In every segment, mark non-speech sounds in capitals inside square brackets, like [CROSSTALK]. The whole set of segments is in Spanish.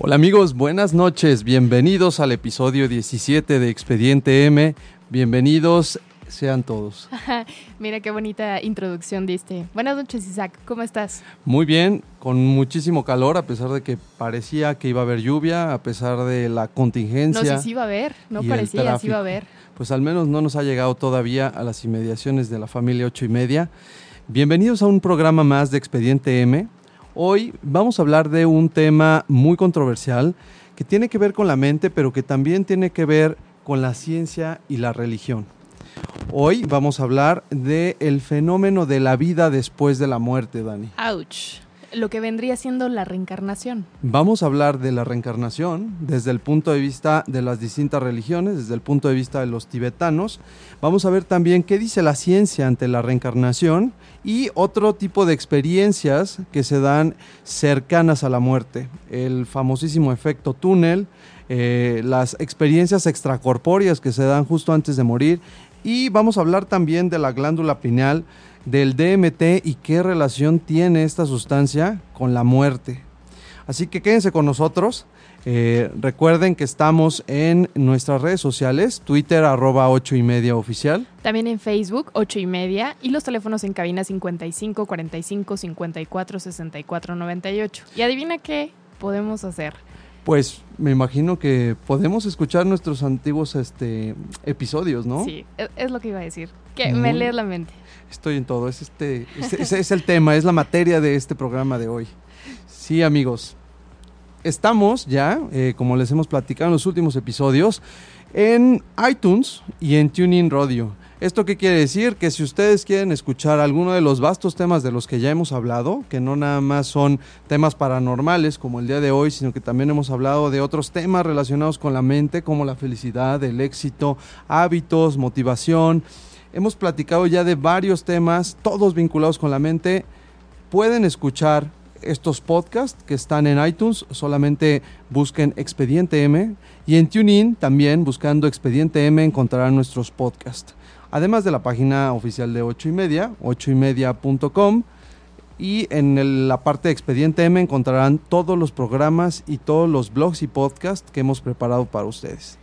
Hola amigos, buenas noches. Bienvenidos al episodio 17 de Expediente M. Bienvenidos sean todos. [LAUGHS] Mira qué bonita introducción diste. Buenas noches, Isaac. ¿Cómo estás? Muy bien, con muchísimo calor, a pesar de que parecía que iba a haber lluvia, a pesar de la No contingencia. sé si iba a ver. No parecía, tráfico. iba a ver. Pues al menos no nos ha llegado todavía a las inmediaciones de la familia 8 y media. Bienvenidos a un programa más de Expediente M. Hoy vamos a hablar de un tema muy controversial que tiene que ver con la mente, pero que también tiene que ver con la ciencia y la religión. Hoy vamos a hablar del el fenómeno de la vida después de la muerte, Dani. Ouch. Lo que vendría siendo la reencarnación. Vamos a hablar de la reencarnación desde el punto de vista de las distintas religiones, desde el punto de vista de los tibetanos. Vamos a ver también qué dice la ciencia ante la reencarnación y otro tipo de experiencias que se dan cercanas a la muerte. El famosísimo efecto túnel, eh, las experiencias extracorpóreas que se dan justo antes de morir y vamos a hablar también de la glándula pineal, del DMT y qué relación tiene esta sustancia con la muerte. Así que quédense con nosotros. Eh, recuerden que estamos en nuestras redes sociales, Twitter arroba 8 y media oficial. También en Facebook, 8 y media. Y los teléfonos en cabina 55 45 54 64 98. Y adivina qué podemos hacer. Pues me imagino que podemos escuchar nuestros antiguos este, episodios, ¿no? Sí, es, es lo que iba a decir. Que me lees la mente. Estoy en todo, es, este, es, es- es el tema, es la materia de este programa de hoy. Sí, amigos, estamos ya, eh, como les hemos platicado en los últimos episodios, en iTunes y en TuneIn Radio. ¿Esto qué quiere decir? Que si ustedes quieren escuchar alguno de los vastos temas de los que ya hemos hablado, que no nada más son temas paranormales como el día de hoy, sino que también hemos hablado de otros temas relacionados con la mente, como la felicidad, el éxito, hábitos, motivación, Hemos platicado ya de varios temas, todos vinculados con la mente. Pueden escuchar estos podcasts que están en iTunes, solamente busquen Expediente M y en TuneIn también buscando Expediente M encontrarán nuestros podcasts. Además de la página oficial de 8 y media, 8 y media.com y en la parte de Expediente M encontrarán todos los programas y todos los blogs y podcasts que hemos preparado para ustedes.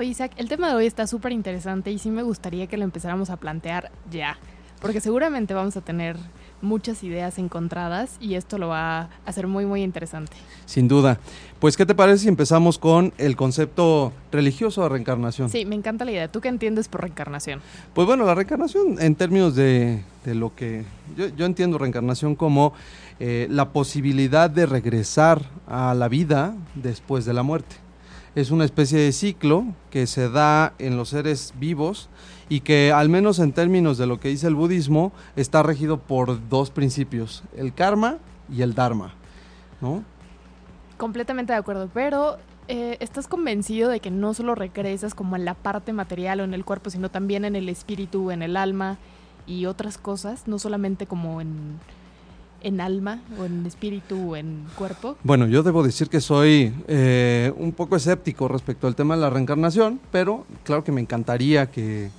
Oye, Isaac, el tema de hoy está súper interesante y sí me gustaría que lo empezáramos a plantear ya. Porque seguramente vamos a tener muchas ideas encontradas y esto lo va a hacer muy, muy interesante. Sin duda. Pues, ¿qué te parece si empezamos con el concepto religioso de reencarnación? Sí, me encanta la idea. ¿Tú qué entiendes por reencarnación? Pues bueno, la reencarnación en términos de, de lo que yo, yo entiendo reencarnación como eh, la posibilidad de regresar a la vida después de la muerte. Es una especie de ciclo que se da en los seres vivos y que al menos en términos de lo que dice el budismo está regido por dos principios, el karma y el dharma. ¿no? Completamente de acuerdo, pero eh, ¿estás convencido de que no solo regresas como en la parte material o en el cuerpo, sino también en el espíritu, en el alma y otras cosas? No solamente como en, en alma o en espíritu o en cuerpo. Bueno, yo debo decir que soy eh, un poco escéptico respecto al tema de la reencarnación, pero claro que me encantaría que,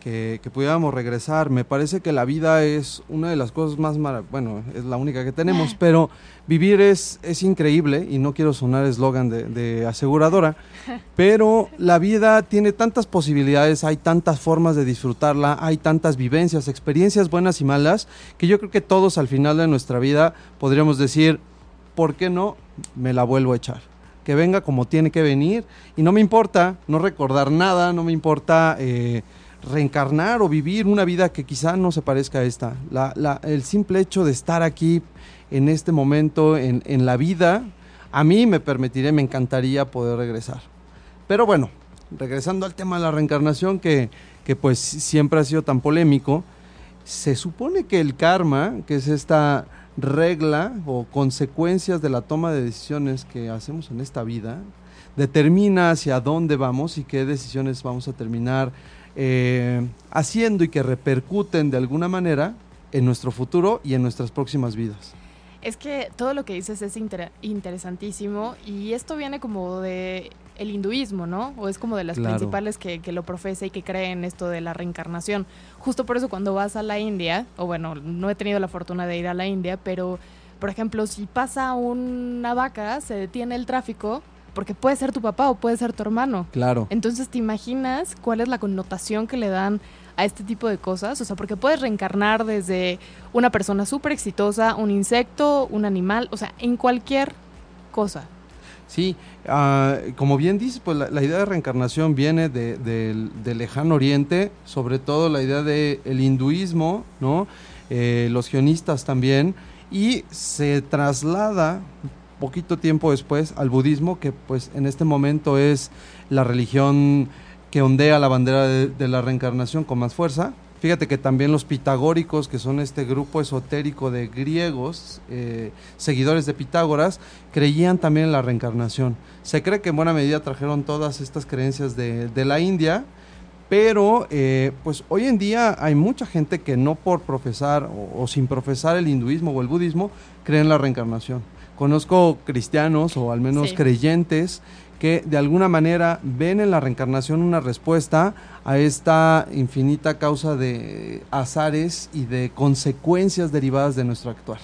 que, que pudiéramos regresar. Me parece que la vida es una de las cosas más maravillosas, bueno, es la única que tenemos, [LAUGHS] pero vivir es, es increíble y no quiero sonar eslogan de, de aseguradora, [LAUGHS] pero la vida tiene tantas posibilidades, hay tantas formas de disfrutarla, hay tantas vivencias, experiencias buenas y malas, que yo creo que todos al final de nuestra vida podríamos decir, ¿por qué no me la vuelvo a echar? ¿Qué que venga como tiene que venir y no me importa no recordar nada, no me importa eh, reencarnar o vivir una vida que quizá no se parezca a esta. el simple hecho de estar aquí en este momento en, en la vida, a mí me permitiría, me encantaría poder regresar. Pero bueno, regresando al tema de la reencarnación que, que pues siempre ha sido tan polémico, se supone que el karma, que es esta regla o consecuencias de la toma de decisiones que hacemos en esta vida, determina hacia dónde vamos y qué decisiones vamos a terminar eh, haciendo y que repercuten de alguna manera en nuestro futuro y en nuestras próximas vidas. Es que todo lo que dices es interesantísimo y esto viene como de el hinduismo, ¿no? O es como de las principales que, que, lo profesa y que creen esto de la reencarnación. Justo por eso cuando vas a la India, o bueno, no he tenido la fortuna de ir a la India, pero por ejemplo, si pasa una vaca, se detiene el tráfico, porque puede ser tu papá o puede ser tu hermano. Claro. Entonces, ¿te imaginas cuál es la connotación que le dan a este tipo de cosas? O sea, porque puedes reencarnar desde una persona súper exitosa, un insecto, un animal, o sea, en cualquier cosa. Sí, ah, como bien dices, pues la, idea de reencarnación viene del lejano oriente, sobre todo la idea del el hinduismo, ¿no? Eh, los guionistas también, y se traslada poquito tiempo después al budismo, que pues en este momento es la religión que ondea la bandera de, la reencarnación con más fuerza. Fíjate que también los pitagóricos, que son este grupo esotérico de griegos, eh, seguidores de Pitágoras, creían también en la reencarnación. Se cree que en buena medida trajeron todas estas creencias de, la India, pero eh, pues hoy en día hay mucha gente que no por profesar o, sin profesar el hinduismo o el budismo creen en la reencarnación. Conozco cristianos o al menos creyentes que de alguna manera ven en la reencarnación una respuesta a esta infinita causa de azares y de consecuencias derivadas de nuestro actuar.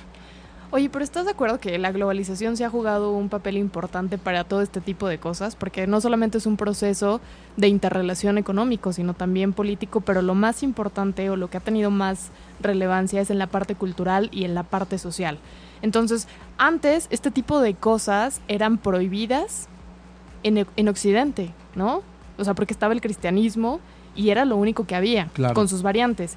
Oye, pero ¿estás de acuerdo que la globalización se ha jugado un papel importante para todo este tipo de cosas? Porque no solamente es un proceso de interrelación económico, sino también político, pero lo más importante o lo que ha tenido más relevancia es en la parte cultural y en la parte social. Entonces, antes este tipo de cosas eran prohibidas en, en Occidente, ¿no? O sea, porque estaba el cristianismo y era lo único que había, con sus variantes.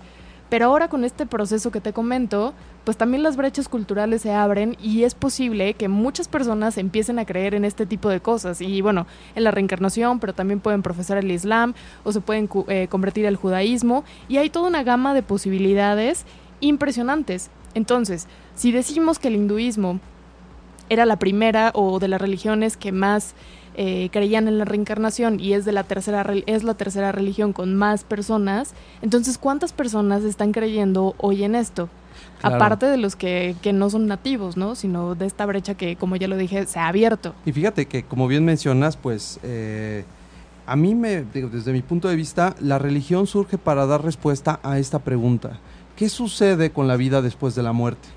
Pero ahora con este proceso que te comento, pues también las brechas culturales se abren y es posible que muchas personas empiecen a creer en este tipo de cosas. Y bueno, en la reencarnación, pero también pueden profesar el Islam o se pueden eh, convertir al judaísmo. Y hay toda una gama de posibilidades impresionantes. Entonces, si decimos que el hinduismo era la primera o de las religiones que más eh, creían en la reencarnación y es de la tercera es la tercera religión con más personas, entonces ¿cuántas personas están creyendo hoy en esto? Aparte de los que, que, no son nativos, ¿no? Sino de esta brecha que, como ya lo dije, se ha abierto. Y fíjate que, como bien mencionas, pues eh, a mí me, desde mi punto de vista, la religión surge para dar respuesta a esta pregunta. ¿Qué sucede con la vida después de la muerte?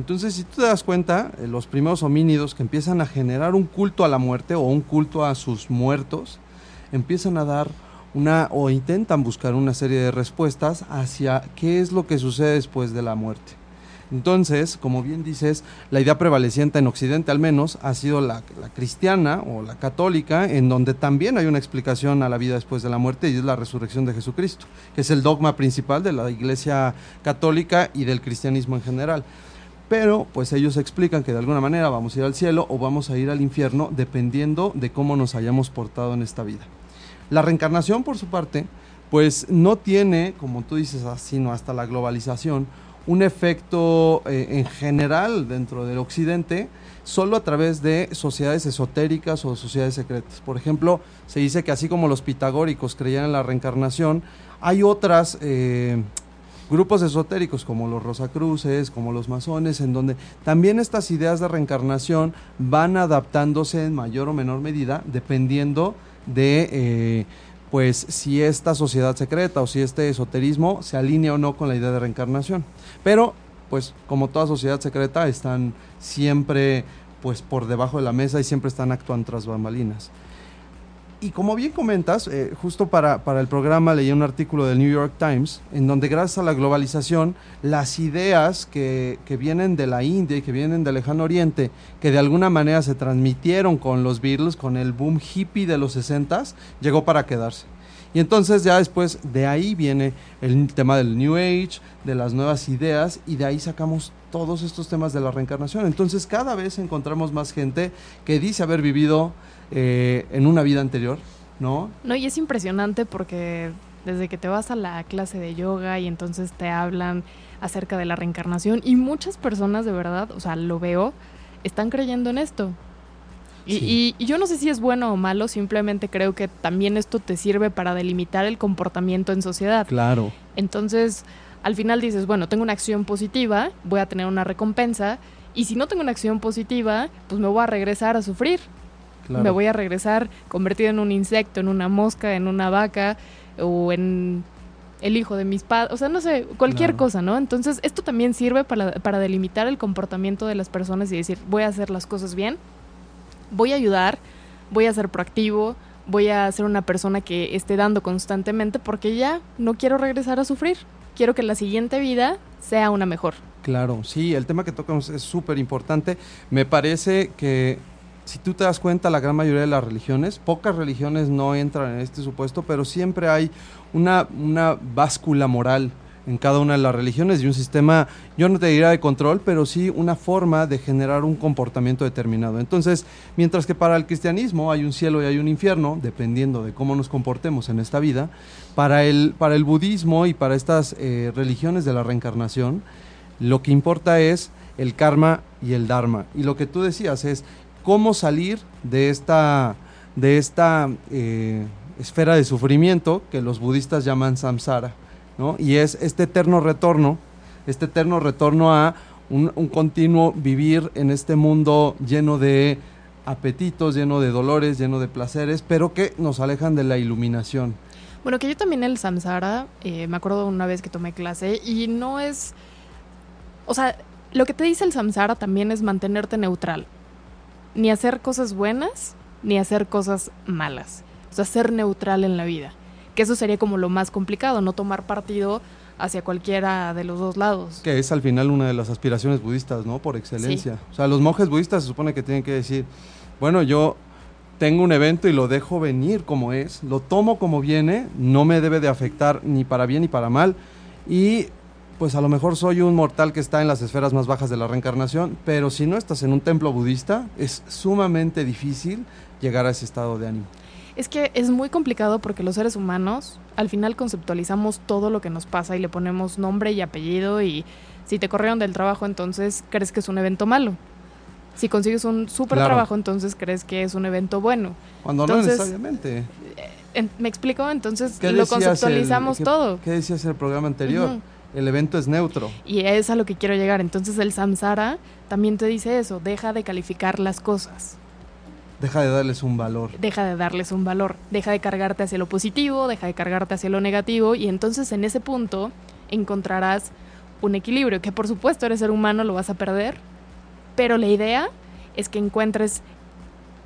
Entonces, si tú te das cuenta, eh, los primeros homínidos que empiezan a generar un culto a la muerte o un culto a sus muertos, empiezan a dar una o intentan buscar una serie de respuestas hacia qué es lo que sucede después de la muerte. Entonces, como bien dices, la idea prevaleciente en Occidente al menos ha sido la, cristiana o la católica, en donde también hay una explicación a la vida después de la muerte y es la resurrección de Jesucristo, que es el dogma principal de la Iglesia católica y del cristianismo en general. Pero pues ellos explican que de alguna manera vamos a ir al cielo o vamos a ir al infierno dependiendo de cómo nos hayamos portado en esta vida. La reencarnación, por su parte, pues no tiene, como tú dices, sino hasta la globalización, un efecto eh, en general dentro del occidente solo a través de sociedades esotéricas o sociedades secretas. Por ejemplo, se dice que así como los pitagóricos creían en la reencarnación, hay otras eh, grupos esotéricos como los Rosacruces, como los masones, en donde también estas ideas de reencarnación van adaptándose en mayor o menor medida dependiendo de eh, pues si esta sociedad secreta o si este esoterismo se alinea o no con la idea de reencarnación. Pero, pues como toda sociedad secreta, están siempre pues por debajo de la mesa y siempre están actuando tras bambalinas. Y como bien comentas, eh, justo para, para, el programa leí un artículo del New York Times en donde gracias a la globalización, las ideas que, que, vienen de la India y que vienen del lejano oriente, que de alguna manera se transmitieron con los Beatles, con el boom hippie de los 60s, llegó para quedarse. Y entonces ya después de ahí viene el tema del New Age, de las nuevas ideas, y de ahí sacamos todos estos temas de la reencarnación. Entonces cada vez encontramos más gente que dice haber vivido eh, en una vida anterior, ¿no? No, y es impresionante porque desde que te vas a la clase de yoga y entonces te hablan acerca de la reencarnación y muchas personas de verdad, o sea, lo veo, están creyendo en esto. Y, y, yo no sé si es bueno o malo, simplemente creo que también esto te sirve para delimitar el comportamiento en sociedad. Claro. Entonces, al final dices, bueno, tengo una acción positiva, voy a tener una recompensa, y si no tengo una acción positiva, pues me voy a regresar a sufrir. Me voy a regresar convertido en un insecto, en una mosca, en una vaca o en el hijo de mis padres, o sea, no sé, cualquier cosa, ¿no? Entonces, esto también sirve para, para delimitar el comportamiento de las personas y decir, voy a hacer las cosas bien, voy a ayudar, voy a ser proactivo, voy a ser una persona que esté dando constantemente porque ya no quiero regresar a sufrir, quiero que la siguiente vida sea una mejor. Claro, sí, el tema que tocamos es súper importante. Me parece que si tú te das cuenta, la gran mayoría de las religiones, pocas religiones no entran en este supuesto, pero siempre hay una, una báscula moral en cada una de las religiones y un sistema, yo no te diría de control, pero sí una forma de generar un comportamiento determinado. Entonces, mientras que para el cristianismo hay un cielo y hay un infierno, dependiendo de cómo nos comportemos en esta vida, para el, para el budismo y para estas eh, religiones de la reencarnación, lo que importa es el karma y el dharma. Y lo que tú decías es, cómo salir de esta, de esta eh, esfera de sufrimiento que los budistas llaman samsara, ¿no? Y es este eterno retorno, este eterno retorno a un, continuo vivir en este mundo lleno de apetitos, lleno de dolores, lleno de placeres, pero que nos alejan de la iluminación. Bueno, que yo también el samsara, eh, me acuerdo una vez que tomé clase y no es, o sea, lo que te dice el samsara también es mantenerte neutral ni hacer cosas buenas ni hacer cosas malas. O sea, ser neutral en la vida. Que eso sería como lo más complicado, no tomar partido hacia cualquiera de los dos lados. Que es al final una de las aspiraciones budistas, ¿no? Por excelencia. O sea, los monjes budistas se supone que tienen que decir, bueno, yo tengo un evento y lo dejo venir como es, lo tomo como viene, no me debe de afectar ni para bien ni para mal, y pues a lo mejor soy un mortal que está en las esferas más bajas de la reencarnación, pero si no estás en un templo budista, es sumamente difícil llegar a ese estado de ánimo. Es que es muy complicado porque los seres humanos al final conceptualizamos todo lo que nos pasa y le ponemos nombre y apellido y si te corrieron del trabajo entonces crees que es un evento malo. Si consigues un súper trabajo entonces crees que es un evento bueno. Cuando no necesariamente. Eh, ¿Me explico? Entonces lo conceptualizamos todo. ¿Qué decías en el programa anterior? El evento es neutro. Y es a lo que quiero llegar. Entonces el samsara también te dice eso, deja de calificar las cosas. Deja de darles un valor. Deja de darles un valor. Deja de cargarte hacia lo positivo, deja de cargarte hacia lo negativo y entonces en ese punto encontrarás un equilibrio, que por supuesto eres ser humano, lo vas a perder, pero la idea es que encuentres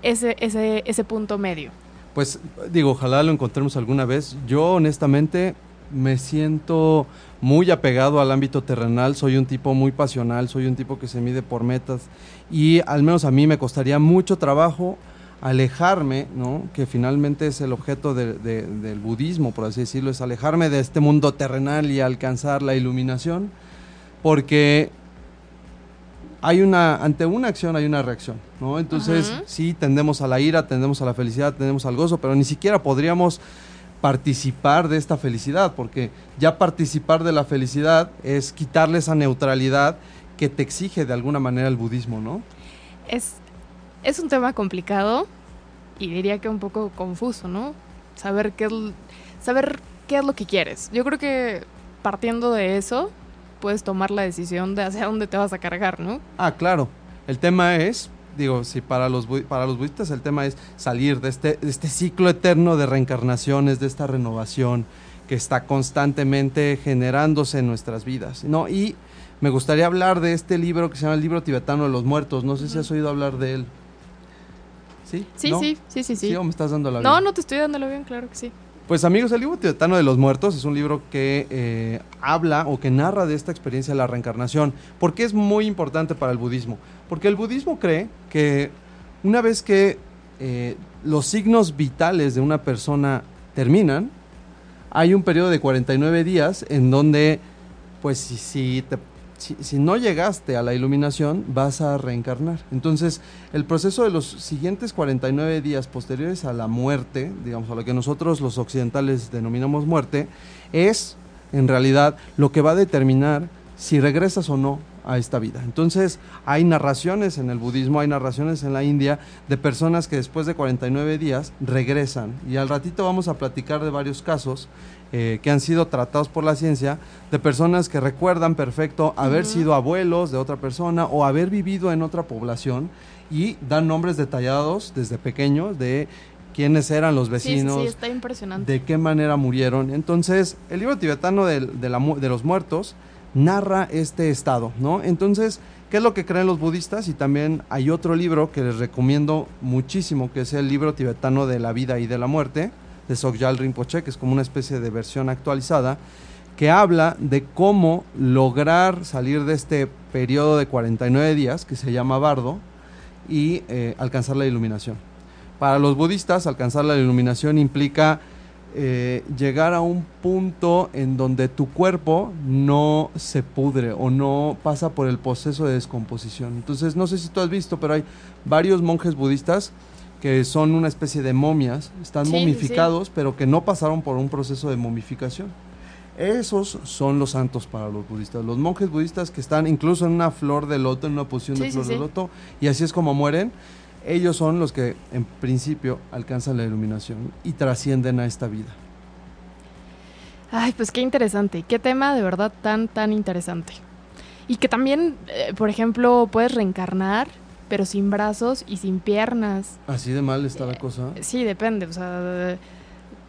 ese, ese, ese punto medio. Pues digo, ojalá lo encontremos alguna vez. Yo honestamente me siento muy apegado al ámbito terrenal, soy un tipo muy pasional, soy un tipo que se mide por metas y al menos a mí me costaría mucho trabajo alejarme, ¿no? que finalmente es el objeto del budismo, por así decirlo, es alejarme de este mundo terrenal y alcanzar la iluminación, porque hay una, ante una acción hay una reacción, ¿no? Entonces, sí, tendemos a la ira, tendemos a la felicidad, tendemos al gozo, pero ni siquiera podríamos participar de esta felicidad, porque ya participar de la felicidad es quitarle esa neutralidad que te exige de alguna manera el budismo, ¿no? Es, es un tema complicado y diría que un poco confuso, ¿no? Saber qué, es, saber qué es lo que quieres. Yo creo que partiendo de eso, puedes tomar la decisión de hacia dónde te vas a cargar, ¿no? Ah, claro. El tema es digo, si para los, para los budistas el tema es salir de este, de este ciclo eterno de reencarnaciones, de esta renovación que está constantemente generándose en nuestras vidas, ¿no? Y me gustaría hablar de este libro que se llama el libro tibetano de los muertos, no sé si has oído hablar de él. ¿Sí? Sí, ¿No? sí, sí, sí, sí. ¿Sí o me estás dando la No, no te estoy dándolo bien, claro que sí. Pues amigos, el libro tibetano de los muertos es un libro que eh, habla o que narra de esta experiencia de la reencarnación. ¿Por qué es muy importante para el budismo? Porque el budismo cree que una vez que eh, los signos vitales de una persona terminan, hay un periodo de 49 días en donde, pues si, no llegaste a la iluminación, vas a reencarnar. Entonces, el proceso de los siguientes 49 días posteriores a la muerte, digamos, a lo que nosotros los occidentales denominamos muerte, es en realidad lo que va a determinar si regresas o no a esta vida. Entonces, hay narraciones en el budismo, hay narraciones en la India de personas que después de 49 días regresan. Y al ratito vamos a platicar de varios casos eh, que han sido tratados por la ciencia de personas que recuerdan perfecto haber sido abuelos de otra persona o haber vivido en otra población y dan nombres detallados desde pequeños de quiénes eran los sí, vecinos, sí, está impresionante. de qué manera murieron. Entonces, el libro tibetano de, la de los muertos narra este estado, ¿no? Entonces, ¿qué es lo que creen los budistas? Y también hay otro libro que les recomiendo muchísimo, que es el libro tibetano de la vida y de la muerte, de Sogyal Rinpoche, que es como una especie de versión actualizada, que habla de cómo lograr salir de este periodo de 49 días, que se llama bardo, y eh, alcanzar la iluminación. Para los budistas, alcanzar la iluminación implica eh, llegar a un punto en donde tu cuerpo no se pudre o no pasa por el proceso de descomposición. Entonces, no sé si tú has visto, pero hay varios monjes budistas que son una especie de momias, están Sí, sí, sí. momificados, pero que no pasaron por un proceso de momificación. Esos son los santos para los budistas. Los monjes budistas que están incluso en una flor de loto, en una posición de Sí, flor de loto, y así es como mueren. Ellos son los que en principio alcanzan la iluminación y trascienden a esta vida. Ay, pues qué interesante. Qué tema de verdad tan, tan interesante. Y que también, eh, por ejemplo, puedes reencarnar, pero sin brazos y sin piernas. Así de mal está la cosa. Sí, depende. O sea,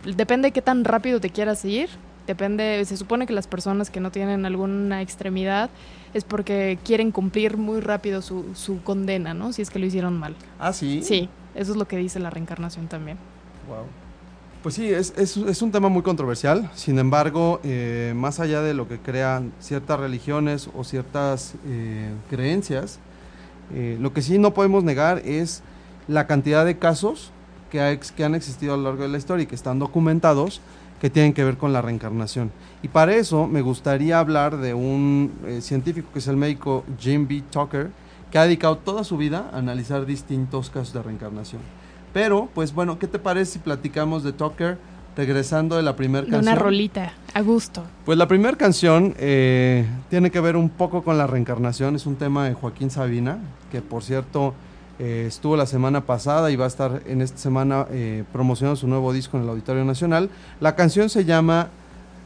depende de qué tan rápido te quieras ir. Depende, se supone que las personas que no tienen alguna extremidad es porque quieren cumplir muy rápido su, su condena, ¿no? Si es que lo hicieron mal. Ah, sí. Sí, eso es lo que dice la reencarnación también. Wow. Pues sí, es, es- es un tema muy controversial. Sin embargo, eh, más allá de lo que crean ciertas religiones o ciertas eh, creencias, eh, lo que sí no podemos negar es la cantidad de casos que, ha que han existido a lo largo de la historia y que están documentados que tienen que ver con la reencarnación. Y para eso me gustaría hablar de un eh, científico que es el médico Jim B. Tucker, que ha dedicado toda su vida a analizar distintos casos de reencarnación. Pero, pues bueno, ¿qué te parece si platicamos de Tucker regresando de la primera canción? una rolita, a gusto. Pues la primera canción eh, tiene que ver un poco con la reencarnación, es un tema de Joaquín Sabina, que por cierto eh, estuvo la semana pasada y va a estar en esta semana eh, promocionando su nuevo disco en el Auditorio Nacional. La canción se llama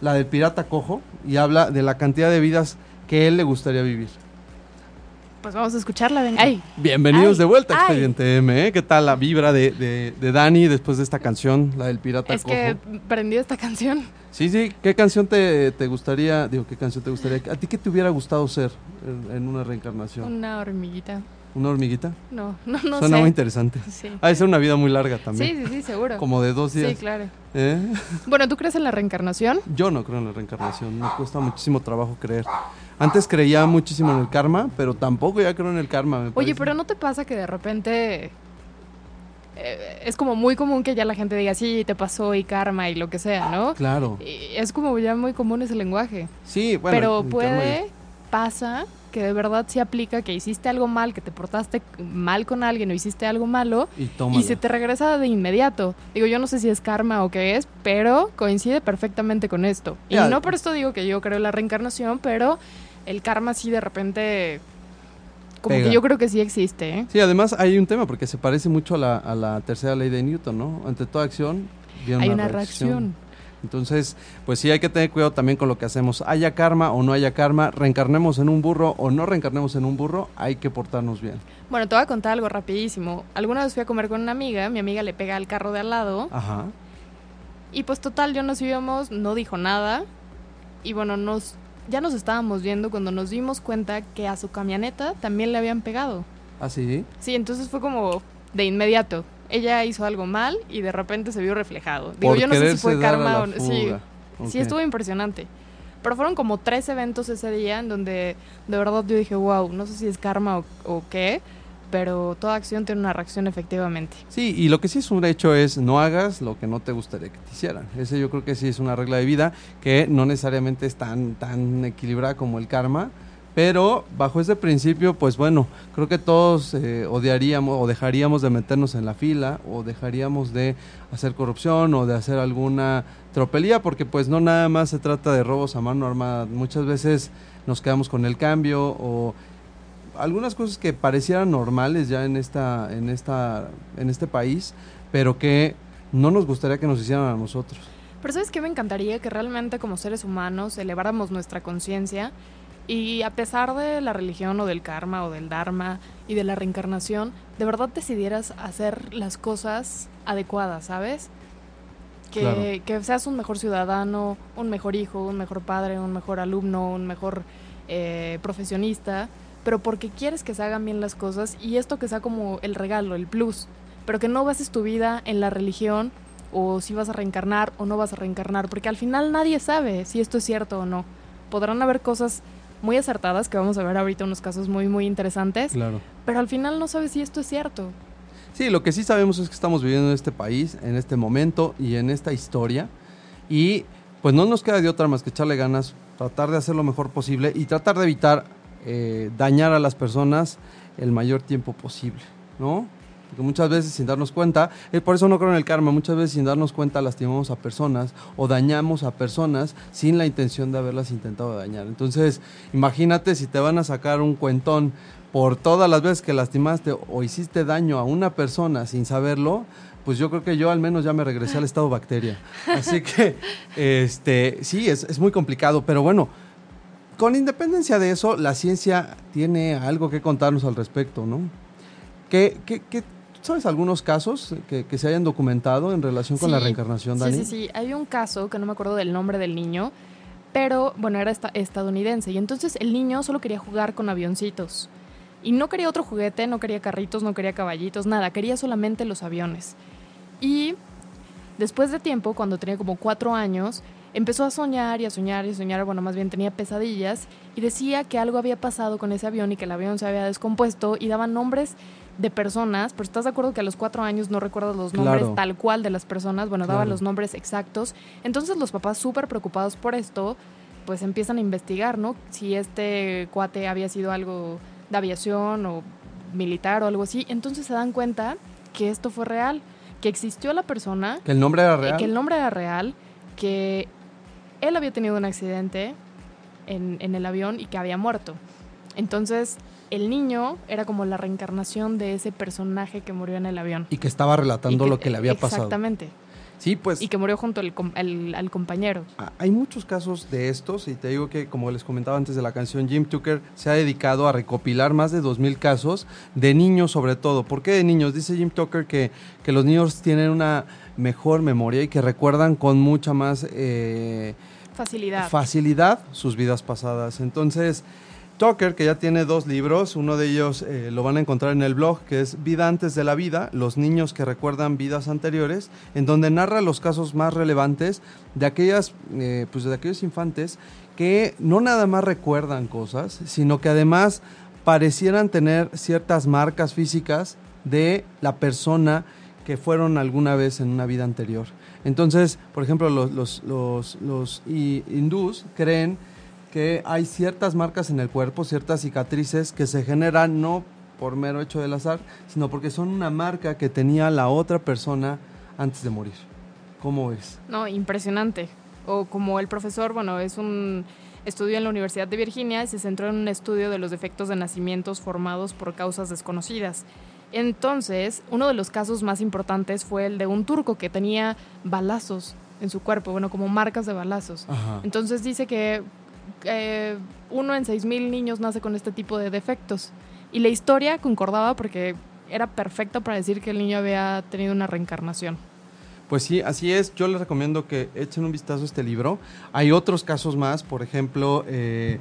La del Pirata Cojo y habla de la cantidad de vidas que él le gustaría vivir. Pues vamos a escucharla, venga. Ay, Bienvenidos Ay, de vuelta a ay. Expediente M, ¿eh? ¿qué tal la vibra de, de- de Dani después de esta canción, la del Pirata es Cojo? que prendió esta canción. Sí, sí, ¿qué canción te, te gustaría, digo, qué canción te gustaría, a ti qué te hubiera gustado ser en, en una reencarnación? Una hormiguita. ¿Una hormiguita? No, [LAUGHS] no, no Suena sé. muy interesante. Sí. Ha de ser una vida muy larga sí, también. sí, sí, seguro. Como de dos días. Sí, claro. ¿Eh? Bueno, ¿tú crees en la reencarnación? Yo no creo en la reencarnación, me cuesta muchísimo trabajo creer. Antes creía muchísimo en el karma, pero tampoco ya creo en el karma. me Oye, parece. pero ¿no te pasa que de repente eh, es como muy común que ya la gente diga, sí, te pasó y karma y lo que sea, ¿no? Claro. Y es como ya muy común ese lenguaje. Sí, bueno. pero puede, pasa, que de verdad se aplica que hiciste algo mal, que te portaste mal con alguien o hiciste algo malo Y se te regresa de inmediato. Digo, yo no sé si es karma o qué es, pero coincide perfectamente con esto. Y no por esto digo que yo creo en la reencarnación, pero el karma sí de repente... Como Pega. que yo creo que sí existe, ¿eh? Sí, además hay un tema porque se parece mucho a la, a la tercera ley de Newton, ¿no? Ante toda acción Hay una, una reacción. Entonces, pues sí hay que tener cuidado también con lo que hacemos. Haya karma o no haya karma, reencarnemos en un burro o no reencarnemos en un burro, hay que portarnos bien. Bueno, te voy a contar algo rapidísimo. Alguna vez fui a comer con una amiga, mi amiga le pega al carro de al lado Ajá. y pues total, yo nos íbamos, no dijo nada y bueno, nos ya nos estábamos viendo cuando nos dimos cuenta que a su camioneta también le habían pegado. ¿Ah, sí? Sí, entonces fue como de inmediato. Ella hizo algo mal y de repente se vio reflejado. Digo, Por yo no sé si fue karma o no. Sí, sí, estuvo impresionante. Pero fueron como tres eventos ese día en donde de verdad yo dije, wow, no sé si es karma o, o qué, pero toda acción tiene una reacción efectivamente. Sí, y lo que sí es un hecho es no hagas lo que no te gustaría que te hicieran. Ese yo creo que sí es una regla de vida que no necesariamente es tan, tan equilibrada como el karma, pero bajo ese principio, pues bueno, creo que todos eh, odiaríamos o dejaríamos de meternos en la fila o dejaríamos de hacer corrupción o de hacer alguna tropelía, porque pues no nada más se trata de robos a mano armada, muchas veces nos quedamos con el cambio o algunas cosas que parecieran normales ya en esta en esta en este país, pero que no nos gustaría que nos hicieran a nosotros. Pero ¿sabes qué me encantaría? Que realmente como seres humanos eleváramos nuestra conciencia y a pesar de la religión o del karma o del dharma y de la reencarnación, de verdad decidieras hacer las cosas adecuadas, ¿sabes? Que, Claro. que seas un mejor ciudadano, un mejor hijo, un mejor padre, un mejor alumno, un mejor eh, profesionista, pero porque quieres que se hagan bien las cosas y esto que sea como el regalo, el plus, pero que no bases tu vida en la religión o si vas a reencarnar o no vas a reencarnar, porque al final nadie sabe si esto es cierto o no. Podrán haber cosas muy acertadas, que vamos a ver ahorita unos casos muy, muy interesantes, Claro. pero al final no sabes si esto es cierto. Sí, lo que sí sabemos es que estamos viviendo en este país, en este momento y en esta historia. Y pues no nos queda de otra más que echarle ganas, tratar de hacer lo mejor posible y tratar de evitar eh, dañar a las personas el mayor tiempo posible, ¿no? Porque muchas veces sin darnos cuenta, eh, por eso no creo en el karma, muchas veces sin darnos cuenta lastimamos a personas o dañamos a personas sin la intención de haberlas intentado dañar. Entonces, imagínate si te van a sacar un cuentón por todas las veces que lastimaste o hiciste daño a una persona sin saberlo, pues yo creo que yo al menos ya me regresé al estado bacteria. Así [LAUGHS] que, este, sí, es, es muy complicado, pero bueno, con independencia de eso, la ciencia tiene algo que contarnos al respecto, ¿no? ¿Qué, qué, qué- ¿Sabes algunos casos que, que se hayan documentado en relación con la reencarnación, Dani? Sí, sí, sí. Hay un caso que no me acuerdo del nombre del niño, pero bueno, era esta- estadounidense. Y entonces el niño solo quería jugar con avioncitos. Y no quería otro juguete, no quería carritos, no quería caballitos, nada. Quería solamente los aviones. Y después de tiempo, cuando tenía como cuatro años, empezó a soñar y a soñar y a soñar. Bueno, más bien tenía pesadillas. Y decía que algo había pasado con ese avión y que el avión se había descompuesto. Y daba nombres de personas, pero ¿estás de acuerdo que a los cuatro años no recuerdas los nombres Claro. tal cual de las personas? Bueno, daba Claro. los nombres exactos. Entonces los papás súper preocupados por esto, pues empiezan a investigar, ¿no? Si este cuate había sido algo de aviación o militar o algo así. Entonces se dan cuenta que esto fue real, que existió la persona, Que el nombre era eh, real. que el nombre era real, que él había tenido un accidente en, en el avión y que había muerto. Entonces, el niño era como la reencarnación de ese personaje que murió en el avión. Y que estaba relatando lo que le había pasado. Exactamente. Sí, pues Y que murió junto al, com- al- al compañero. Hay muchos casos de estos y te digo que, como les comentaba antes de la canción, Jim Tucker se ha dedicado a recopilar más de 2.000 casos de niños sobre todo. ¿Por qué de niños? Dice Jim Tucker que, que los niños tienen una mejor memoria y que recuerdan con mucha más eh, Facilidad. facilidad sus vidas pasadas. Entonces, Tucker, que ya tiene dos libros, uno de ellos eh, lo van a encontrar en el blog, que es Vida antes de la vida, los niños que recuerdan vidas anteriores, en donde narra los casos más relevantes de aquellas, eh, pues de aquellos infantes que no nada más recuerdan cosas, sino que además parecieran tener ciertas marcas físicas de la persona que fueron alguna vez en una vida anterior. Entonces, por ejemplo, los, los, los, los hi- hindús creen que hay ciertas marcas en el cuerpo, ciertas cicatrices que se generan no por mero hecho del azar, sino porque son una marca que tenía la otra persona antes de morir. ¿Cómo es? No, impresionante. O como el profesor, bueno, es un estudio en la Universidad de Virginia y se centró en un estudio de los defectos de nacimientos formados por causas desconocidas. Entonces, uno de los casos más importantes fue el de un turco que tenía balazos en su cuerpo, bueno, como marcas de balazos. Ajá. Entonces dice que eh, uno en seis mil niños nace con este tipo de defectos. Y la historia concordaba porque era perfecta para decir que el niño había tenido una reencarnación. Pues sí, así es. Yo les recomiendo que echen un vistazo a este libro. Hay otros casos más, por ejemplo, eh,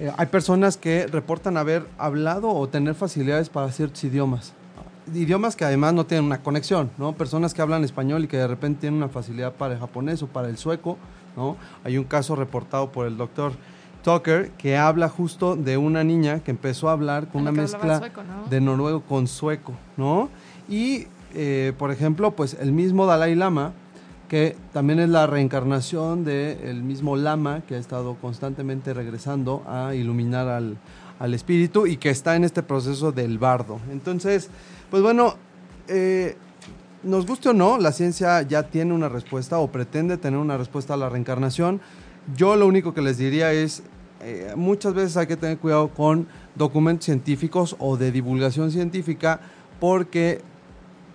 eh, hay personas que reportan haber hablado o tener facilidades para ciertos idiomas. idiomas que además no tienen una conexión, ¿no? Personas que hablan español y que de repente tienen una facilidad para el japonés o para el sueco, ¿no? Hay un caso reportado por el doctor Tucker que habla justo de una niña que empezó a hablar con una mezcla sueco, ¿no? de noruego con sueco, ¿no? Y, eh, por ejemplo, pues el mismo Dalai Lama, que también es la reencarnación del mismo Lama que ha estado constantemente regresando a iluminar al, al espíritu y que está en este proceso del bardo. Entonces, pues bueno, eh, nos guste o no, la ciencia ya tiene una respuesta o pretende tener una respuesta a la reencarnación. Yo lo único que les diría es, eh, muchas veces hay que tener cuidado con documentos científicos o de divulgación científica porque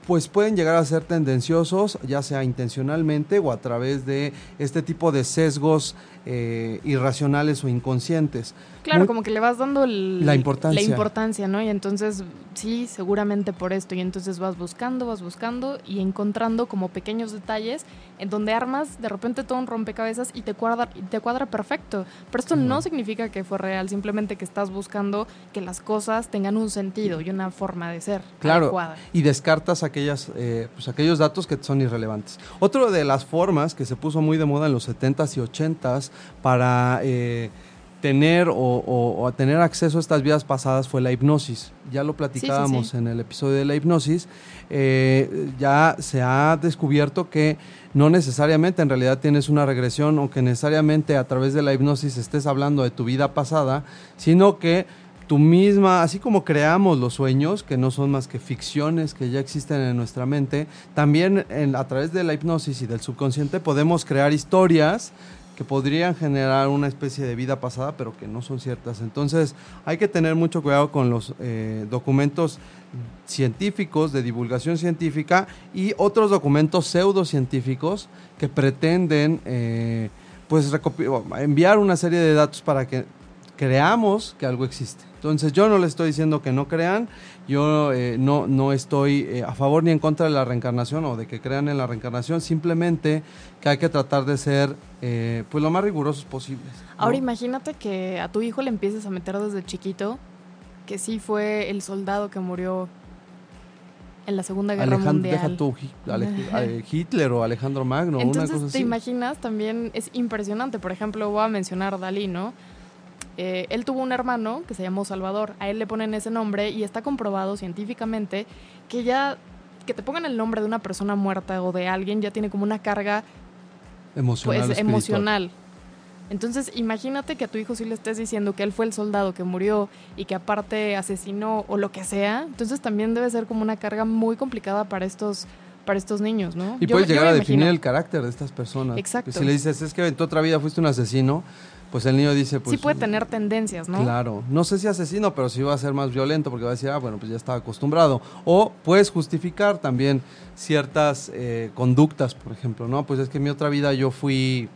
pues pueden llegar a ser tendenciosos, ya sea intencionalmente o a través de este tipo de sesgos eh, irracionales o inconscientes. Claro, Muy- como que le vas dando el- La importancia. la importancia, ¿no? Y entonces, sí, seguramente por esto. Y entonces vas buscando, vas buscando y encontrando como pequeños detalles en donde armas de repente todo un rompecabezas y te cuadra, y te cuadra perfecto. Pero esto no significa que fue real, simplemente que estás buscando que las cosas tengan un sentido y una forma de ser Claro, adecuada. y descartas aquellas, eh, pues aquellos datos que son irrelevantes. Otra de las formas que se puso muy de moda en los 70s y 80s para eh, tener o, o- o a tener acceso a estas vidas pasadas fue la hipnosis. Ya lo platicábamos sí. en el episodio de la hipnosis. Eh, ya se ha descubierto que no necesariamente en realidad tienes una regresión o que necesariamente a través de la hipnosis estés hablando de tu vida pasada, sino que tu misma, así como creamos los sueños, que no son más que ficciones que ya existen en nuestra mente, también a través de la hipnosis y del subconsciente podemos crear historias que podrían generar una especie de vida pasada, pero que no son ciertas. Entonces hay que tener mucho cuidado con los eh, documentos científicos, de divulgación científica y otros documentos pseudocientíficos que pretenden eh, pues enviar una serie de datos para que creamos que algo existe. Entonces yo no le estoy diciendo que no crean, yo eh, no, no estoy eh, a favor ni en contra de la reencarnación o de que crean en la reencarnación, simplemente que hay que tratar de ser eh, pues lo más rigurosos posibles. ¿no? Ahora imagínate que a tu hijo le empieces a meter desde chiquito que sí fue el soldado que murió en la Segunda Guerra Alejandro, Mundial. deja tú eh, Hitler o Alejandro Magno, una Entonces, cosa ¿te así. imaginas? También es impresionante. Por ejemplo, voy a mencionar Dalí, ¿no? Eh, él tuvo un hermano que se llamó Salvador. A él le ponen ese nombre y está comprobado científicamente que ya que te pongan el nombre de una persona muerta o de alguien ya tiene como una carga emocional. pues emocional. Entonces, imagínate que a tu hijo sí le estés diciendo que él fue el soldado que murió y que aparte asesinó o lo que sea. Entonces, también debe ser como una carga muy complicada para estos para estos niños, ¿no? Y Yo- puedes yo llegar a definir el carácter de estas personas. Exacto. Si le dices, es que en tu otra vida fuiste un asesino, pues el niño dice, pues... sí puede tener tendencias, ¿no? Claro, no sé si asesino, pero sí va a ser más violento porque va a decir, ah, bueno, pues ya estaba acostumbrado. O puedes justificar también ciertas eh, conductas, por ejemplo, ¿no? Pues es que en mi otra vida yo fui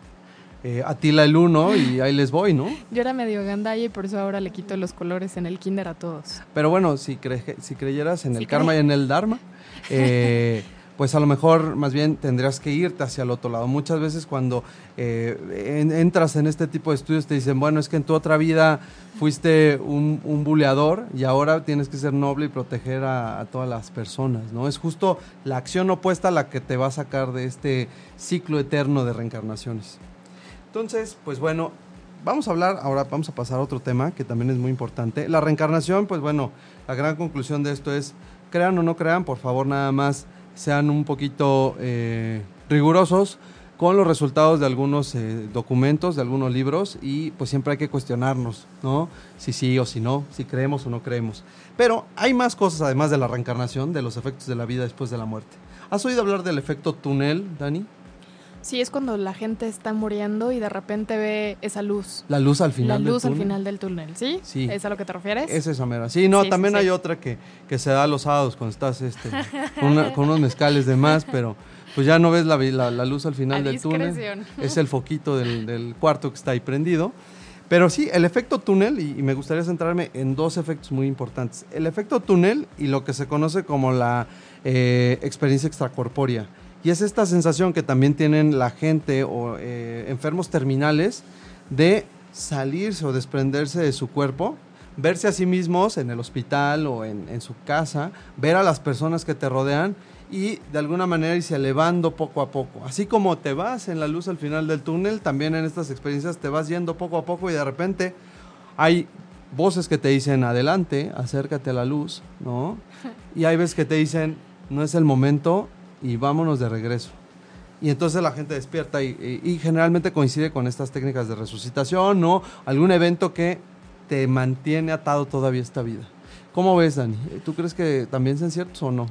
eh, Atila el Uno y ahí les voy, ¿no? Yo era medio gandalla y por eso ahora le quito los colores en el kinder a todos. Pero bueno, si, cre- si creyeras en Sí el karma y en el dharma, eh, [LAUGHS] pues a lo mejor más bien tendrías que irte hacia el otro lado. Muchas veces cuando eh, en- entras en este tipo de estudios te dicen, bueno, es que en tu otra vida fuiste un, un buleador y ahora tienes que ser noble y proteger a, a todas las personas, ¿no? Es justo la acción opuesta a la que te va a sacar de este ciclo eterno de reencarnaciones. Entonces, pues bueno, vamos a hablar, ahora vamos a pasar a otro tema que también es muy importante. La reencarnación, pues bueno, la gran conclusión de esto es, crean o no crean, por favor nada más sean un poquito eh, rigurosos con los resultados de algunos eh, documentos, de algunos libros y pues siempre hay que cuestionarnos, ¿no? Si sí o si no, si creemos o no creemos. Pero hay más cosas además de la reencarnación, de los efectos de la vida después de la muerte. ¿Has oído hablar del efecto túnel, Dani? Sí, es cuando la gente está muriendo y de repente ve esa luz. La luz al La final. del luz al túnel. final del túnel, ¿sí? Sí. ¿Es a lo que te refieres? Es esa mera. Sí, no, Sí, también sí. hay otra que, que se da los sábados cuando estás este, con, una- con unos mezcales de más, pero pues ya no ves la, la- la luz al final A del túnel. Es el foquito del, del cuarto que está ahí prendido. Pero sí, el efecto túnel, y, y me gustaría centrarme en dos efectos muy importantes. El efecto túnel y lo que se conoce como la eh, experiencia extracorpórea. Y es esta sensación que también tienen la gente o eh, enfermos terminales de salirse o desprenderse de su cuerpo verse a sí mismos en el hospital o en, en su casa, ver a las personas que te rodean y de alguna manera irse elevando poco a poco. Así como te vas en la luz al final del túnel, también en estas experiencias te vas yendo poco a poco y de repente hay voces que te dicen adelante, acércate a la luz, ¿no? Y hay veces que te dicen no es el momento y vámonos de regreso. Y entonces la gente despierta y, y- y generalmente coincide con estas técnicas de resucitación o algún evento que te mantiene atado todavía esta vida. ¿Cómo ves, Dani? ¿Tú crees que también sean ciertos o no?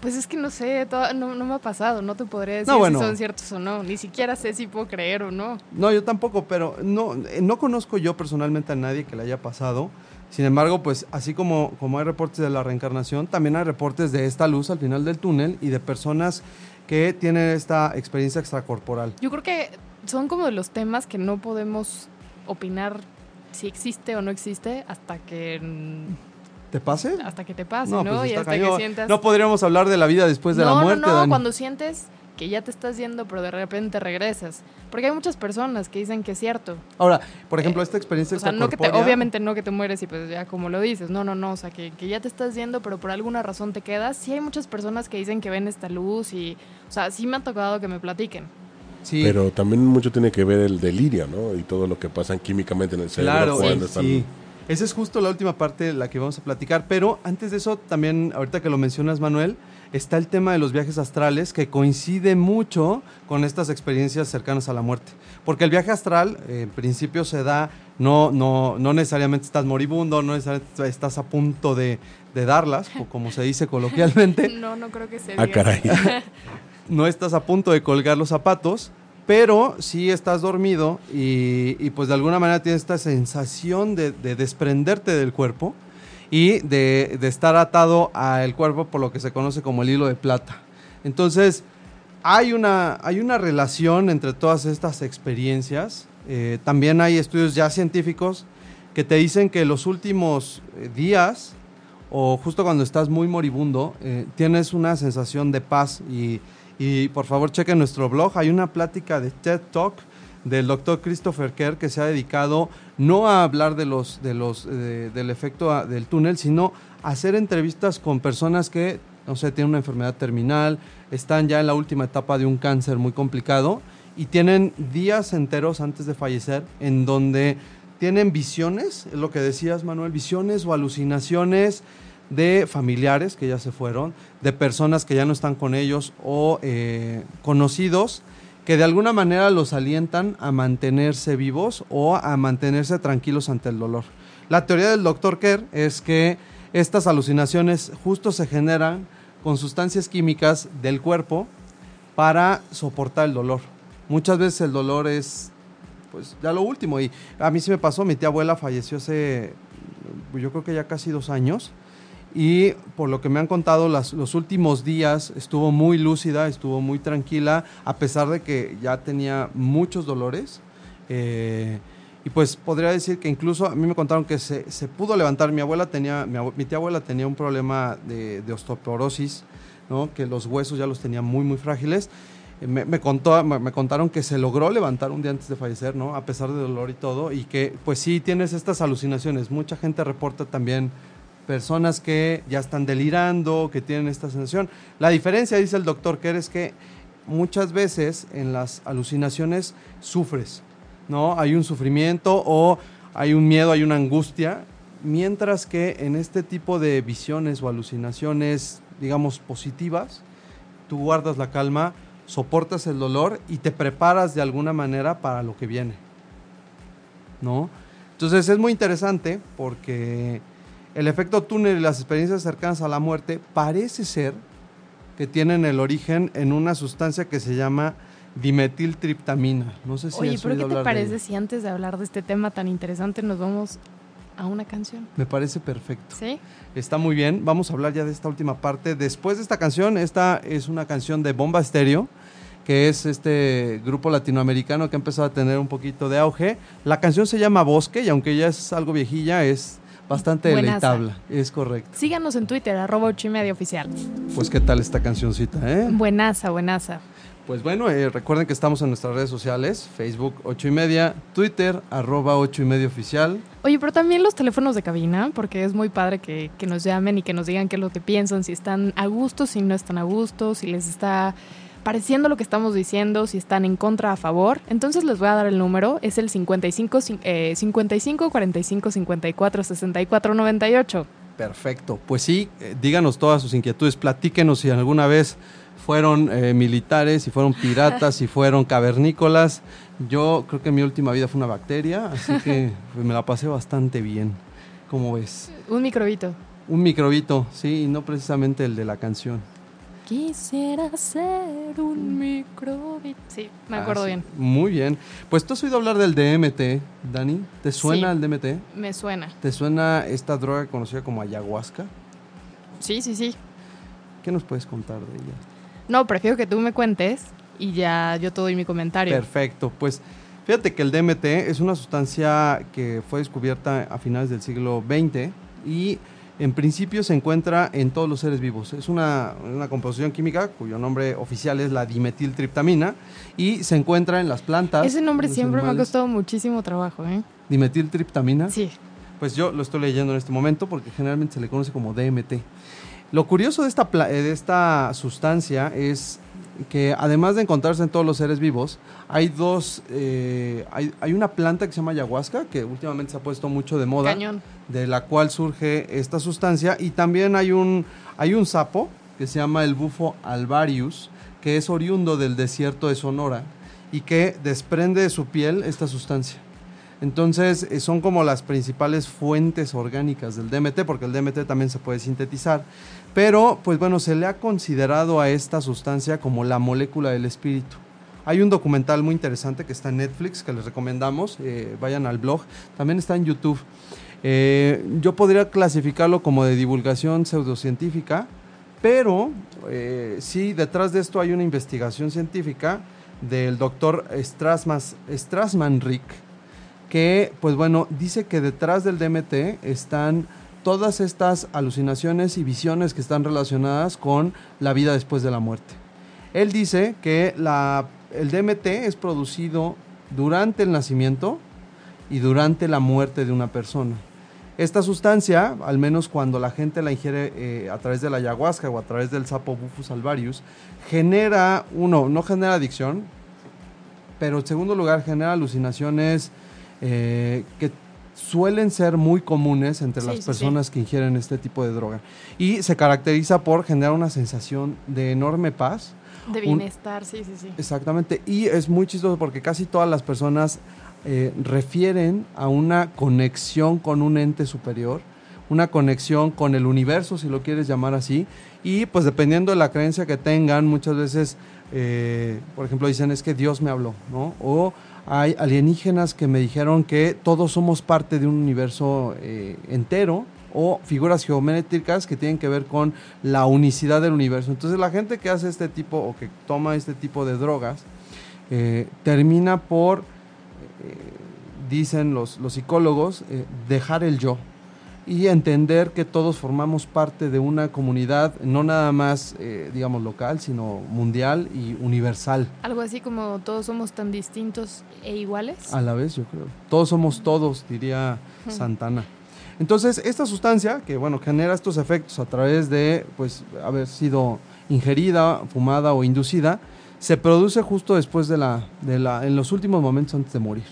Pues es que no sé, to- no, no me ha pasado, no te podré decir No, bueno. si son ciertos o no. Ni siquiera sé si puedo creer o no. No, yo tampoco, pero no, eh, no conozco yo personalmente a nadie que le haya pasado. Sin embargo, pues así como, como hay reportes de la reencarnación, también hay reportes de esta luz al final del túnel y de personas que tienen esta experiencia extracorporal. Yo creo que son como de los temas que no podemos opinar si existe o no existe hasta que mm, ¿Te pase? hasta que te pase, No, ¿no? pues y está hasta cañón. que sientas No podríamos hablar de la vida después de no, la muerte, no, no, Dani. cuando sientes que ya te estás yendo, pero de repente regresas. Porque hay muchas personas que dicen que es cierto. Ahora, por ejemplo, esta experiencia O sea, no que te, extracorpórea- obviamente no que te mueres y pues ya como lo dices, no, no, no, o sea, que, que ya te estás yendo, pero por alguna razón te quedas. Sí hay muchas personas que dicen que ven esta luz y, o sea, sí me ha tocado que me platiquen. Sí, Pero también mucho tiene que ver el delirio, ¿no? Y todo lo que pasa químicamente en el cerebro Claro, cuando sí, están... sí. Esa es justo la última parte de la que vamos a platicar, pero antes de eso, también, ahorita que lo mencionas, Manuel, está el tema de los viajes astrales que coincide mucho con estas experiencias cercanas a la muerte. Porque el viaje astral, eh, en principio, se da, no, no, no necesariamente estás moribundo, no necesariamente estás a punto de, de darlas, o como se dice coloquialmente, [LAUGHS] No, no creo que se Ah, caray. [LAUGHS] no estás a punto de colgar los zapatos, pero sí estás dormido y, y, pues de alguna manera tienes esta sensación de, de desprenderte del cuerpo y de, estar atado al cuerpo por lo que se conoce como el hilo de plata. Entonces, hay una, hay una relación entre todas estas experiencias. Eh, también hay estudios ya científicos que te dicen que los últimos eh, días o justo cuando estás muy moribundo, eh, tienes una sensación de paz y, y por favor chequen nuestro blog, hay una plática de TED Talk del doctor Christopher Kerr que se ha dedicado no a hablar de los, de los, eh, del efecto a- del túnel, sino a hacer entrevistas con personas que, no sé, tienen una enfermedad terminal, están ya en la última etapa de un cáncer muy complicado y tienen días enteros antes de fallecer en donde tienen visiones, es lo que decías Manuel, visiones o alucinaciones de familiares que ya se fueron, de personas que ya no están con ellos o eh, conocidos que de alguna manera los alientan a mantenerse vivos o a mantenerse tranquilos ante el dolor. La teoría del doctor Kerr es que estas alucinaciones justo se generan con sustancias químicas del cuerpo para soportar el dolor. Muchas veces el dolor es pues ya lo último y a mí sí me pasó, mi tía abuela falleció hace yo creo que ya casi dos años y por lo que me han contado las- los últimos días estuvo muy lúcida, estuvo muy tranquila a pesar de que ya tenía muchos dolores eh, y pues podría decir que incluso a mí me contaron que se, se pudo levantar, mi abuela tenía, mi, mi tía abuela tenía un problema de, de osteoporosis, ¿no? que los huesos ya los tenía muy muy frágiles eh, me, me contó, me, me contaron que se logró levantar un día antes de fallecer, ¿no? A pesar de dolor y todo, y que pues sí tienes estas alucinaciones. Mucha gente reporta también personas que ya están delirando, que tienen esta sensación. La diferencia, dice el doctor Kerr, es que muchas veces en las alucinaciones sufres, ¿no? Hay un sufrimiento o hay un miedo, hay una angustia, mientras que en este tipo de visiones o alucinaciones, digamos, positivas, tú guardas la calma, soportas el dolor y te preparas de alguna manera para lo que viene. ¿No? Entonces es muy interesante porque el efecto túnel y las experiencias cercanas a la muerte parece ser que tienen el origen en una sustancia que se llama dimetiltriptamina. No sé si Oye, pero ¿qué te parece si antes de hablar de este tema tan interesante nos vamos a una canción? Me parece perfecto. ¿Sí? Está muy bien. Vamos a hablar ya de esta última parte. Después de esta canción, esta es una canción de Bomba Estéreo, que es este grupo latinoamericano que ha empezado a tener un poquito de auge. La canción se llama Bosque y aunque ya es algo viejilla, es bastante Buenaza. deleitable. Es correcto. Síganos en Twitter, arroba ocho y media oficial. Pues qué tal esta cancioncita, ¿eh? Buenaza, buenaza. Pues bueno, eh, recuerden que estamos en nuestras redes sociales, Facebook 8 y media, Twitter arroba 8 y media oficial. Oye, pero también los teléfonos de cabina, porque es muy padre que, que nos llamen y que nos digan qué es lo que piensan, si están a gusto, si no están a gusto, si les está pareciendo lo que estamos diciendo, si están en contra, a favor. Entonces les voy a dar el número, es el 55, eh, 55 45 54 64 98. Perfecto, pues sí, eh, díganos todas sus inquietudes, platíquenos si alguna vez fueron eh, militares, si fueron piratas, si [LAUGHS] fueron cavernícolas. Yo creo que mi última vida fue una bacteria, así [LAUGHS] que pues, me la pasé bastante bien. ¿Cómo ves? Un microbito. Un microbito, sí, y no precisamente el de la canción. Quisiera ser un microbito. Sí, me acuerdo Ah, sí. bien. Muy bien. Pues tú has oído hablar del DMT, Dani. ¿Te suena Sí. el DMT? Me suena. ¿Te suena esta droga conocida como ayahuasca? Sí, sí, sí. ¿Qué nos puedes contar de ella? No, prefiero que tú me cuentes y ya yo te doy mi comentario. Perfecto, pues fíjate que el DMT es una sustancia que fue descubierta a finales del siglo XX y en principio se encuentra en todos los seres vivos. Es una, una composición química cuyo nombre oficial es la dimetiltriptamina y se encuentra en las plantas. Ese nombre siempre me ha costado muchísimo trabajo, ¿eh? Dimetiltriptamina. Sí. Pues yo lo estoy leyendo en este momento porque generalmente se le conoce como DMT. Lo curioso de esta, eh, de esta sustancia es que además de encontrarse en todos los seres vivos, hay dos, eh, hay, hay una planta que se llama ayahuasca, que últimamente se ha puesto mucho de moda, Cañón. de la cual surge esta sustancia, y también hay un, hay un sapo que se llama el bufo alvarius, que es oriundo del desierto de Sonora, y que desprende de su piel esta sustancia. Entonces eh, son como las principales fuentes orgánicas del DMT, porque el DMT también se puede sintetizar. Pero, pues bueno, se le ha considerado a esta sustancia como la molécula del espíritu. Hay un documental muy interesante que está en Netflix, que les recomendamos, eh, vayan al blog, también está en YouTube. Eh, yo podría clasificarlo como de divulgación pseudocientífica, pero eh, sí, detrás de esto hay una investigación científica del doctor Strassmas- Strassmann-Rick, que, pues bueno, dice que detrás del DMT están todas estas alucinaciones y visiones que están relacionadas con la vida después de la muerte. Él dice que la, el DMT es producido durante el nacimiento y durante la muerte de una persona. Esta sustancia, al menos cuando la gente la ingiere eh, a través de la ayahuasca o a través del sapo Bufus alvarius, genera, uno, no genera adicción, pero en segundo lugar genera alucinaciones eh, que suelen ser muy comunes entre Sí, las sí, sí. personas que ingieren este tipo de droga. Y se caracteriza por generar una sensación de enorme paz. De Un- bienestar, sí, sí, sí. Exactamente. Y es muy chistoso porque casi todas las personas eh, refieren a una conexión con un ente superior, una conexión con el universo, si lo quieres llamar así. Y pues dependiendo de la creencia que tengan, muchas veces, eh, por ejemplo, dicen es que Dios me habló, ¿no? O hay alienígenas que me dijeron que todos somos parte de un universo eh, entero o figuras geométricas que tienen que ver con la unicidad del universo. Entonces la gente que hace este tipo o que toma este tipo de drogas eh, termina por, eh, dicen los, los psicólogos, dejar el yo y entender que todos formamos parte de una comunidad no nada más, eh, digamos, local, sino mundial y universal. Algo así como todos somos tan distintos e iguales. A la vez, yo creo. Todos somos todos, diría Santana. Entonces, esta sustancia que, bueno, genera estos efectos a través de, pues, haber sido ingerida, fumada o inducida, se produce justo después de la, de la, en los últimos momentos antes de morir.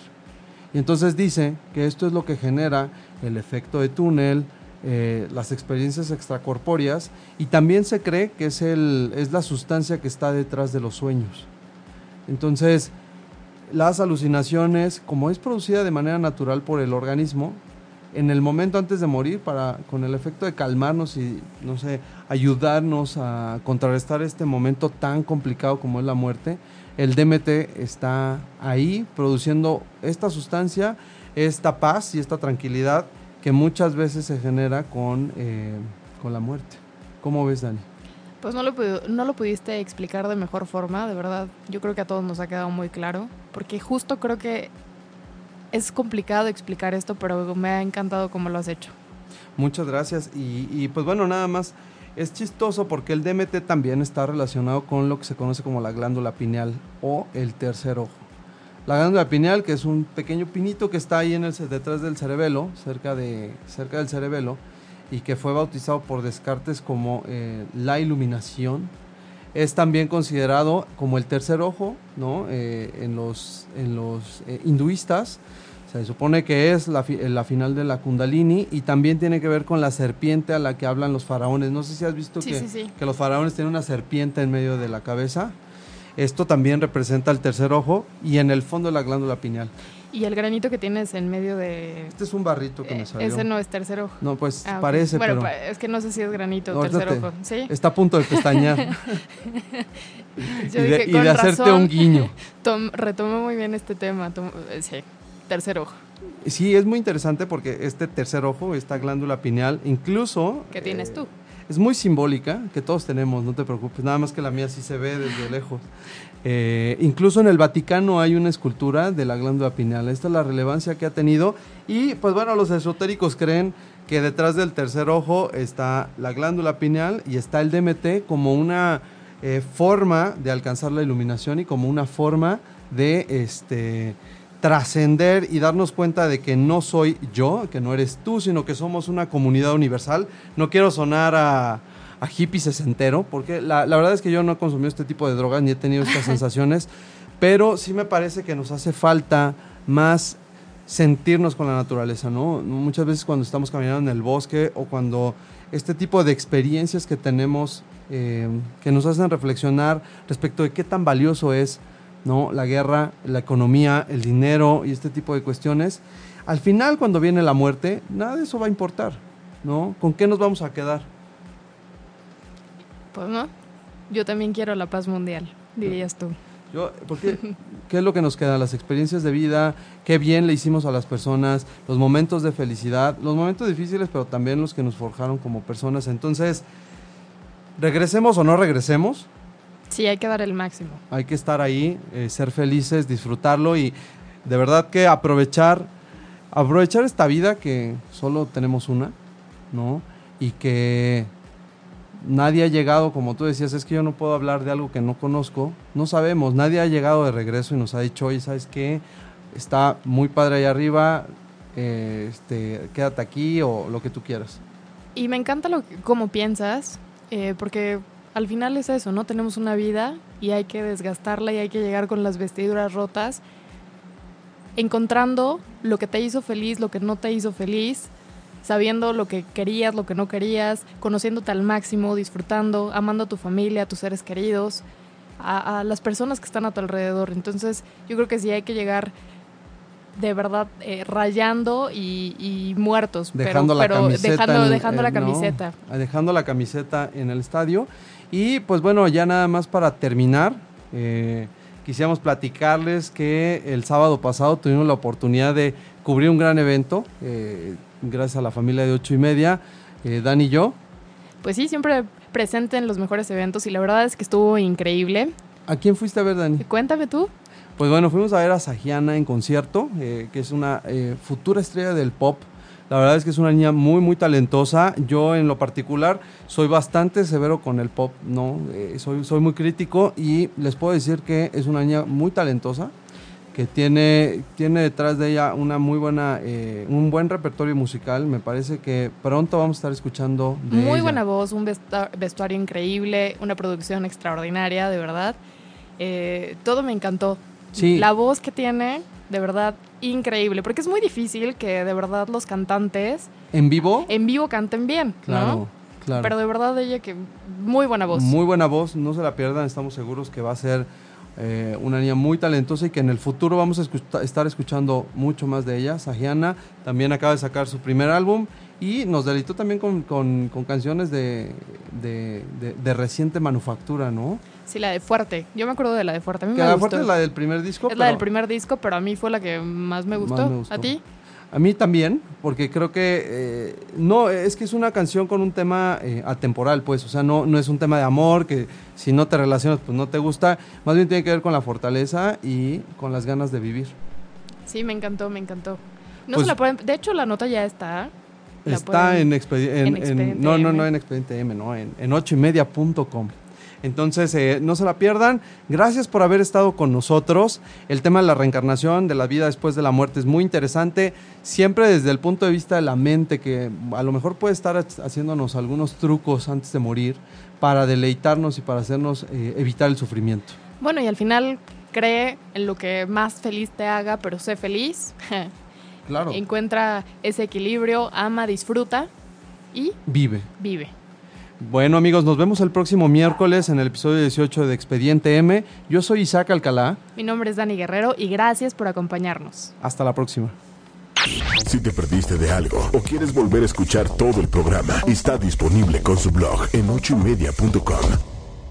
Y entonces dice que esto es lo que genera el efecto de túnel, eh, las experiencias extracorpóreas, y también se cree que es, el, es la sustancia que está detrás de los sueños. Entonces, las alucinaciones, como es producida de manera natural por el organismo, en el momento antes de morir, para, con el efecto de calmarnos y, no sé, ayudarnos a contrarrestar este momento tan complicado como es la muerte, el DMT está ahí produciendo esta sustancia, esta paz y esta tranquilidad que muchas veces se genera con, eh, con la muerte. ¿Cómo ves, Dani? Pues no lo, no lo pudiste explicar de mejor forma, de verdad. Yo creo que a todos nos ha quedado muy claro, porque justo creo que es complicado explicar esto, pero me ha encantado cómo lo has hecho. Muchas gracias. Y, y, pues bueno, nada más Es chistoso porque el DMT también está relacionado con lo que se conoce como la glándula pineal o el tercer ojo. La glándula pineal, que es un pequeño pinito que está ahí en el, detrás del cerebelo, cerca, de, cerca del cerebelo, y que fue bautizado por Descartes como eh, la iluminación, es también considerado como el tercer ojo ¿no? Eh, en los, en los eh, hinduistas. Se supone que es la, la, final de la Kundalini y también tiene que ver con la serpiente a la que hablan los faraones. No sé si has visto que, que los faraones tienen una serpiente en medio de la cabeza. Esto también representa el tercer ojo y en el fondo la glándula pineal. Y el granito que tienes en medio de... Este es un barrito que me salió. Ese no es tercer ojo. No, pues ah, parece, bueno, pero... es que no sé si es granito o tercer ojo. ¿Sí? Está a punto de pestañear. [LAUGHS] y de, y de hacerte un guiño. [LAUGHS] Tom, retomó muy bien este tema. sí, tercer ojo. Sí, es muy interesante porque este tercer ojo, esta glándula pineal, incluso... ¿Qué tienes eh, tú? Es muy simbólica, que todos tenemos, no te preocupes, nada más que la mía sí se ve desde lejos. Eh, incluso en el Vaticano hay una escultura de la glándula pineal. Esta es la relevancia que ha tenido. Y pues bueno, los esotéricos creen que detrás del tercer ojo está la glándula pineal y está el DMT como una eh, forma de alcanzar la iluminación y como una forma de este trascender y darnos cuenta de que no soy yo, que no eres tú, sino que somos una comunidad universal. No quiero sonar a, a hippie sesentero, porque la, la, verdad es que yo no he consumido este tipo de drogas ni he tenido estas [LAUGHS] sensaciones, pero sí me parece que nos hace falta más sentirnos con la naturaleza, ¿no? Muchas veces cuando estamos caminando en el bosque o cuando este tipo de experiencias que tenemos eh, que nos hacen reflexionar respecto de qué tan valioso es ¿no? La guerra, la economía, el dinero y este tipo de cuestiones. Al final, cuando viene la muerte, nada de eso va a importar, ¿no? ¿Con qué nos vamos a quedar? Pues no. Yo también quiero la paz mundial, dirías tú. Yo, porque, ¿Qué es lo que nos queda? Las experiencias de vida, qué bien le hicimos a las personas, los momentos de felicidad, los momentos difíciles, pero también los que nos forjaron como personas. Entonces, regresemos o no regresemos, Sí, hay que dar el máximo. Hay que estar ahí, eh, ser felices, disfrutarlo y de verdad que aprovechar, aprovechar esta vida que solo tenemos una, ¿no? Y que nadie ha llegado, como tú decías, es que yo no puedo hablar de algo que no conozco, no sabemos, nadie ha llegado de regreso y nos ha dicho, oye, ¿sabes qué? Está muy padre ahí arriba, eh, este, quédate aquí o lo que tú quieras. Y me encanta lo cómo piensas, eh, porque al final es eso, ¿no? Tenemos una vida y hay que desgastarla y hay que llegar con las vestiduras rotas, encontrando lo que te hizo feliz, lo que no te hizo feliz, sabiendo lo que querías, lo que no querías, conociéndote al máximo, disfrutando, amando a tu familia, a tus seres queridos, a, las personas que están a tu alrededor. Entonces yo creo que sí hay que llegar de verdad eh, rayando y, muertos, dejando pero, la dejando, dejando la camiseta. dejando la camiseta en el estadio y pues bueno, ya nada más para terminar, eh, quisiéramos platicarles que el sábado pasado tuvimos la oportunidad de cubrir un gran evento, eh, gracias a la familia de ocho y media, eh, Dan y yo. Pues sí, siempre presente en los mejores eventos y la verdad es que estuvo increíble. ¿A quién fuiste a ver, Dani? Cuéntame tú. Pues bueno, fuimos a ver a Sajiana en concierto, que es una futura estrella del pop la verdad es que es una niña muy, muy talentosa. Yo en lo particular soy bastante severo con el pop, ¿no? Eh, soy, soy muy crítico y les puedo decir que es una niña muy talentosa que tiene, tiene detrás de ella una muy buena, eh, un buen repertorio musical. Me parece que pronto vamos a estar escuchando. muy buena voz, un vestuario increíble, una producción extraordinaria, de verdad. Eh, todo me encantó. Sí. La voz que tiene, de verdad, increíble, porque es muy difícil que de verdad los cantantes... ¿En vivo? En vivo canten bien, claro, Claro. Pero de verdad ella que muy buena voz. Muy buena voz, no se la pierdan, estamos seguros que va a ser eh, una niña muy talentosa y que en el futuro vamos a estar escuchando mucho más de ella. Sajiana también acaba de sacar su primer álbum y nos deleitó también con, con, canciones de, de, de, reciente manufactura, ¿no? Sí, la de Fuerte. Yo me acuerdo de la de Fuerte. A mí me la de Fuerte es la del primer disco. Es la del primer disco, pero a mí fue la que más me gustó. ¿A ti? A mí también, porque creo que eh, no, es que es una canción con un tema eh, atemporal, pues, o sea, no, no es un tema de amor que si no te relacionas, pues no te gusta, más bien tiene que ver con la fortaleza y con las ganas de vivir. Sí, me encantó, me encantó. No pues se la pueden, de hecho la nota ya está Está pueden- en, expedi- en- en en- Expediente no, no, M. no en Expediente M, no, en, en ochoymedia.com. Entonces, eh, no se la pierdan. Gracias por haber estado con nosotros. El tema de la reencarnación, de la vida después de la muerte, es muy interesante. Siempre desde el punto de vista de la mente, que a lo mejor puede estar ha- haciéndonos algunos trucos antes de morir para deleitarnos y para hacernos eh, evitar el sufrimiento. Bueno, y al final cree en lo que más feliz te haga, pero sé feliz. Claro. Encuentra ese equilibrio, ama, disfruta y Vive. vive. Bueno amigos, nos vemos el próximo miércoles en el episodio 18 de Expediente M. Yo soy Isaac Alcalá. Mi nombre es Dani Guerrero y gracias por acompañarnos. Hasta la próxima. Si te perdiste de algo o quieres volver a escuchar todo el programa, está disponible con su blog en ochoymedia.com.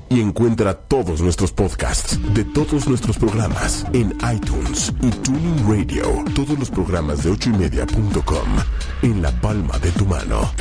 Y encuentra todos nuestros podcasts de todos nuestros programas en iTunes y Tuning Radio. Todos los programas de ochoymedia.com en la palma de tu mano.